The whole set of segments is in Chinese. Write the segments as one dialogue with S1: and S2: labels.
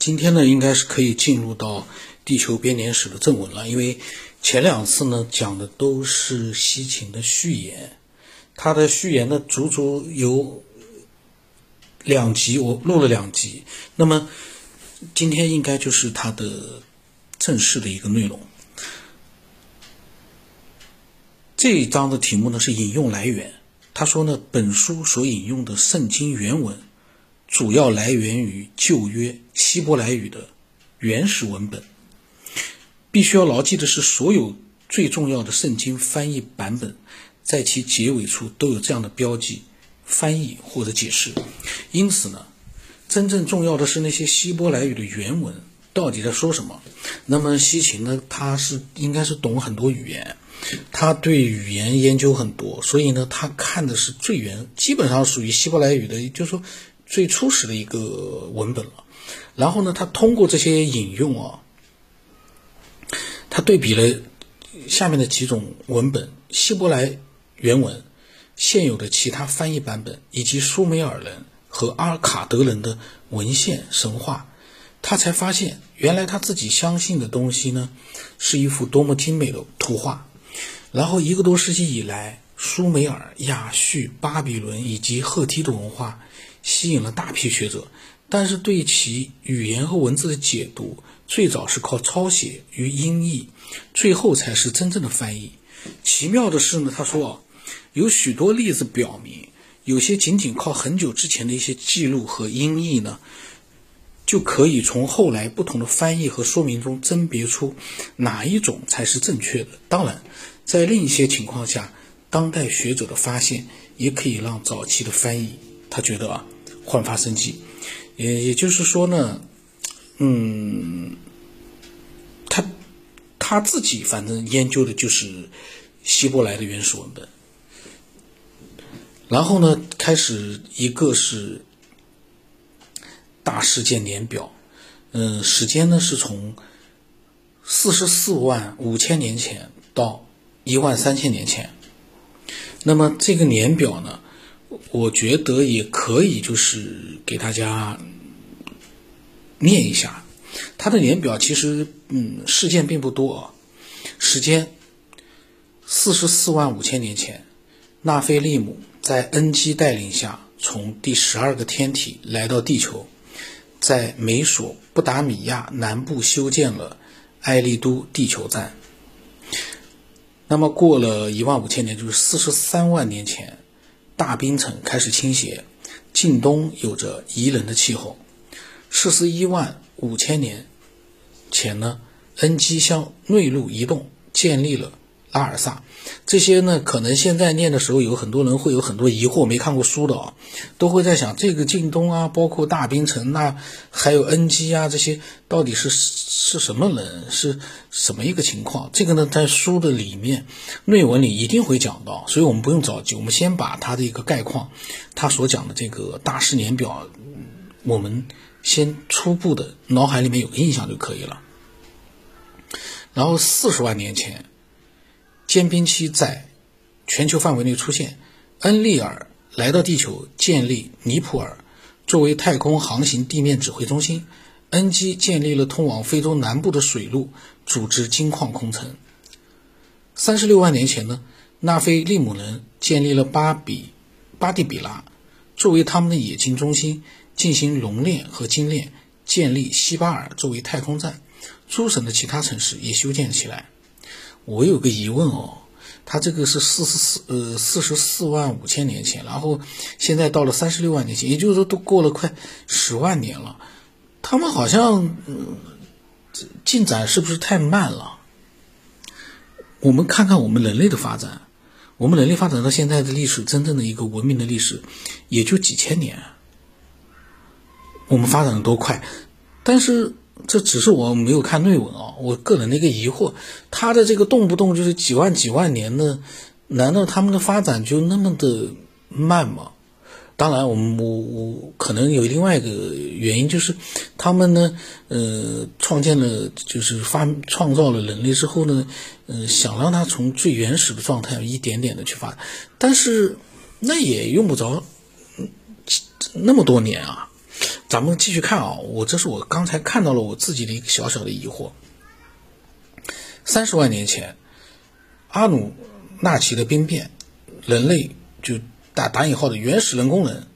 S1: 今天呢，应该是可以进入到地球编年史的正文了，因为前两次呢讲的都是西秦的序言，它的序言呢足足有两集，我录了两集。那么今天应该就是它的正式的一个内容。这一章的题目呢是引用来源，他说呢，本书所引用的圣经原文。主要来源于旧约希伯来语的原始文本。必须要牢记的是，所有最重要的圣经翻译版本，在其结尾处都有这样的标记：翻译或者解释。因此呢，真正重要的是那些希伯来语的原文到底在说什么。那么西秦呢，他是应该是懂很多语言，他对语言研究很多，所以呢，他看的是最原，基本上属于希伯来语的，就是说。最初始的一个文本了，然后呢，他通过这些引用啊，他对比了下面的几种文本：希伯来原文、现有的其他翻译版本，以及苏美尔人和阿尔卡德人的文献神话，他才发现，原来他自己相信的东西呢，是一幅多么精美的图画。然后一个多世纪以来，苏美尔、亚述、巴比伦以及赫梯的文化。吸引了大批学者，但是对其语言和文字的解读，最早是靠抄写与音译，最后才是真正的翻译。奇妙的是呢，他说啊，有许多例子表明，有些仅仅靠很久之前的一些记录和音译呢，就可以从后来不同的翻译和说明中甄别出哪一种才是正确的。当然，在另一些情况下，当代学者的发现也可以让早期的翻译。他觉得啊，焕发生机，也也就是说呢，嗯，他他自己反正研究的就是希伯来的原始文本，然后呢，开始一个是大事件年表，嗯，时间呢是从四十四万五千年前到一万三千年前，那么这个年表呢？我觉得也可以，就是给大家念一下，它的年表其实，嗯，事件并不多啊。时间四十四万五千年前，纳菲利姆在恩基带领下，从第十二个天体来到地球，在美索不达米亚南部修建了埃利都地球站。那么过了一万五千年，就是四十三万年前。大冰层开始倾斜，近东有着宜人的气候。四十一万五千年前呢，恩基向内陆移动，建立了拉尔萨。这些呢，可能现在念的时候，有很多人会有很多疑惑，没看过书的啊，都会在想这个晋东啊，包括大冰城，那还有恩基啊，这些到底是是什么人，是什么一个情况？这个呢，在书的里面内文里一定会讲到，所以我们不用着急，我们先把它的一个概况，他所讲的这个大师年表，我们先初步的脑海里面有个印象就可以了。然后四十万年前。间冰期在全球范围内出现，恩利尔来到地球，建立尼普尔作为太空航行地面指挥中心。恩基建立了通往非洲南部的水路，组织金矿空城。三十六万年前呢，纳菲利姆人建立了巴比巴蒂比拉，作为他们的冶金中心，进行熔炼和精炼，建立西巴尔作为太空站。诸省的其他城市也修建起来。我有个疑问哦，他这个是四十四呃四十四万五千年前，然后现在到了三十六万年前，也就是说都过了快十万年了，他们好像嗯进展是不是太慢了？我们看看我们人类的发展，我们人类发展到现在的历史，真正的一个文明的历史，也就几千年，我们发展的多快，但是。这只是我没有看内文啊，我个人的一个疑惑，他的这个动不动就是几万几万年的，难道他们的发展就那么的慢吗？当然，我们我我可能有另外一个原因，就是他们呢，呃，创建了就是发创造了人类之后呢，呃，想让他从最原始的状态一点点的去发展，但是那也用不着那么多年啊。咱们继续看啊，我这是我刚才看到了我自己的一个小小的疑惑。三十万年前，阿努纳奇的兵变，人类就打打引号的原始人工人，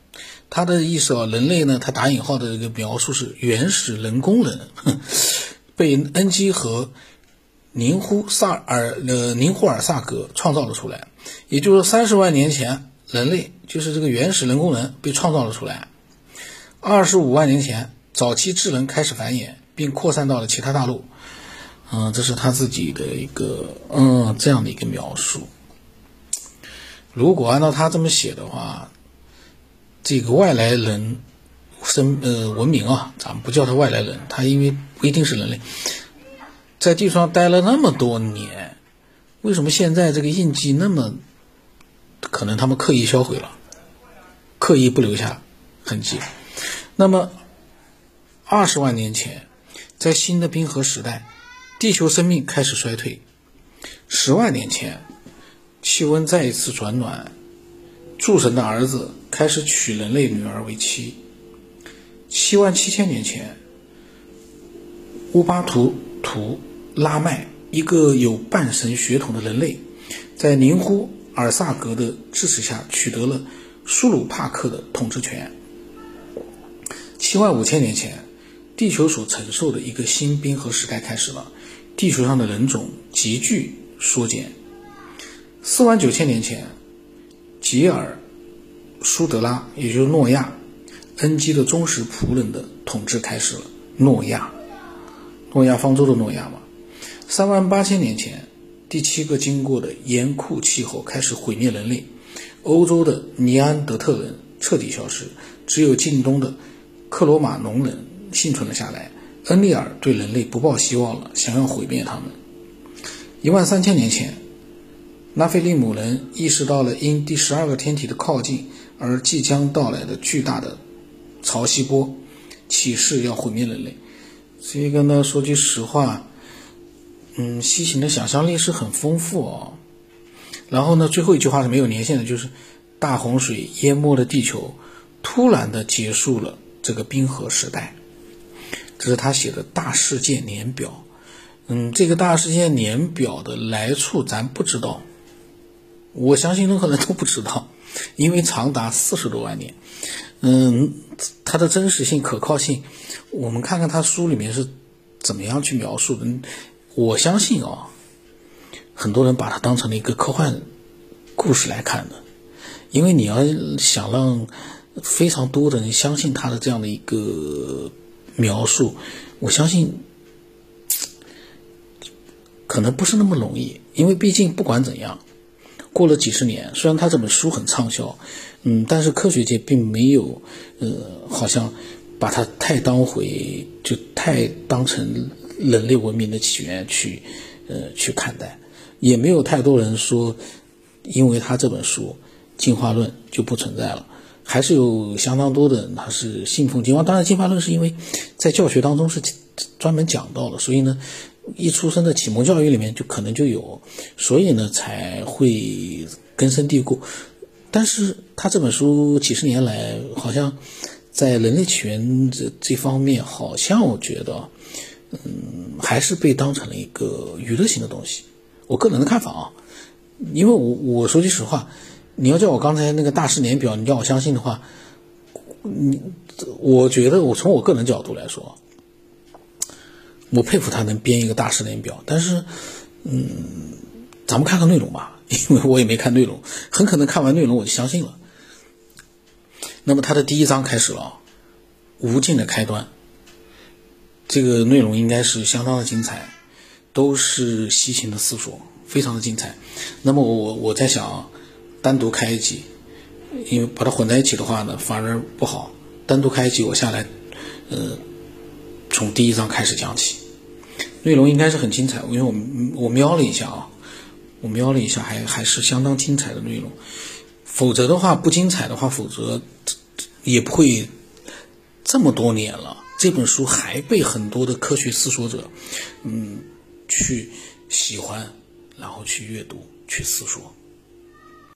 S1: 他的意思啊，人类呢，他打引号的这个描述是原始人工人，被恩基和宁呼萨尔呃宁呼尔萨格创造了出来，也就是说三十万年前，人类就是这个原始人工人被创造了出来。二十五万年前，早期智人开始繁衍，并扩散到了其他大陆。嗯，这是他自己的一个嗯这样的一个描述。如果按照他这么写的话，这个外来人生呃文明啊，咱们不叫他外来人，他因为不一定是人类，在地球上待了那么多年，为什么现在这个印记那么可能他们刻意销毁了，刻意不留下痕迹？那么二十万年前，在新的冰河时代。地球生命开始衰退。十万年前，气温再一次转暖，诸神的儿子开始娶人类女儿为妻。七万七千年前，乌巴图图拉麦，一个有半神血统的人类，在宁呼尔萨格的支持下，取得了苏鲁帕克的统治权。七万五千年前，地球所承受的一个新冰河时代开始了。地球上的人种急剧缩减。四万九千年前，吉尔苏德拉，也就是诺亚，恩基的忠实仆人的统治开始了。诺亚，诺亚方舟的诺亚嘛。三万八千年前，第七个经过的严酷气候开始毁灭人类，欧洲的尼安德特人彻底消失，只有近东的克罗马农人幸存了下来。恩利尔对人类不抱希望了，想要毁灭他们。一万三千年前，拉菲利姆人意识到了因第十二个天体的靠近而即将到来的巨大的潮汐波，起誓要毁灭人类。这个呢，说句实话，嗯，西行的想象力是很丰富哦。然后呢，最后一句话是没有年限的，就是大洪水淹没了地球，突然的结束了这个冰河时代。这是他写的大事件年表，嗯，这个大事件年表的来处咱不知道，我相信任何人都不知道，因为长达四十多万年，嗯，它的真实性、可靠性，我们看看他书里面是怎么样去描述的。我相信啊，很多人把它当成了一个科幻故事来看的，因为你要想让非常多的人相信他的这样的一个。描述，我相信可能不是那么容易，因为毕竟不管怎样，过了几十年，虽然他这本书很畅销，嗯，但是科学界并没有，呃，好像把它太当回，就太当成人类文明的起源去，呃，去看待，也没有太多人说，因为他这本书进化论就不存在了。还是有相当多的人他是信奉进化，当然进化论是因为在教学当中是专门讲到了，所以呢，一出生的启蒙教育里面就可能就有，所以呢才会根深蒂固。但是他这本书几十年来，好像在人类起源这这方面，好像我觉得，嗯，还是被当成了一个娱乐性的东西。我个人的看法啊，因为我我说句实话。你要叫我刚才那个大师年表，你要我相信的话，你我觉得我从我个人角度来说，我佩服他能编一个大师年表。但是，嗯，咱们看看内容吧，因为我也没看内容，很可能看完内容我就相信了。那么他的第一章开始了，无尽的开端。这个内容应该是相当的精彩，都是西秦的思索，非常的精彩。那么我我在想。单独开一集，因为把它混在一起的话呢，反而不好。单独开一集，我下来，呃，从第一章开始讲起，内容应该是很精彩。因为我我瞄了一下啊，我瞄了一下，还还是相当精彩的内容。否则的话，不精彩的话，否则也不会这么多年了，这本书还被很多的科学思索者，嗯，去喜欢，然后去阅读，去思索。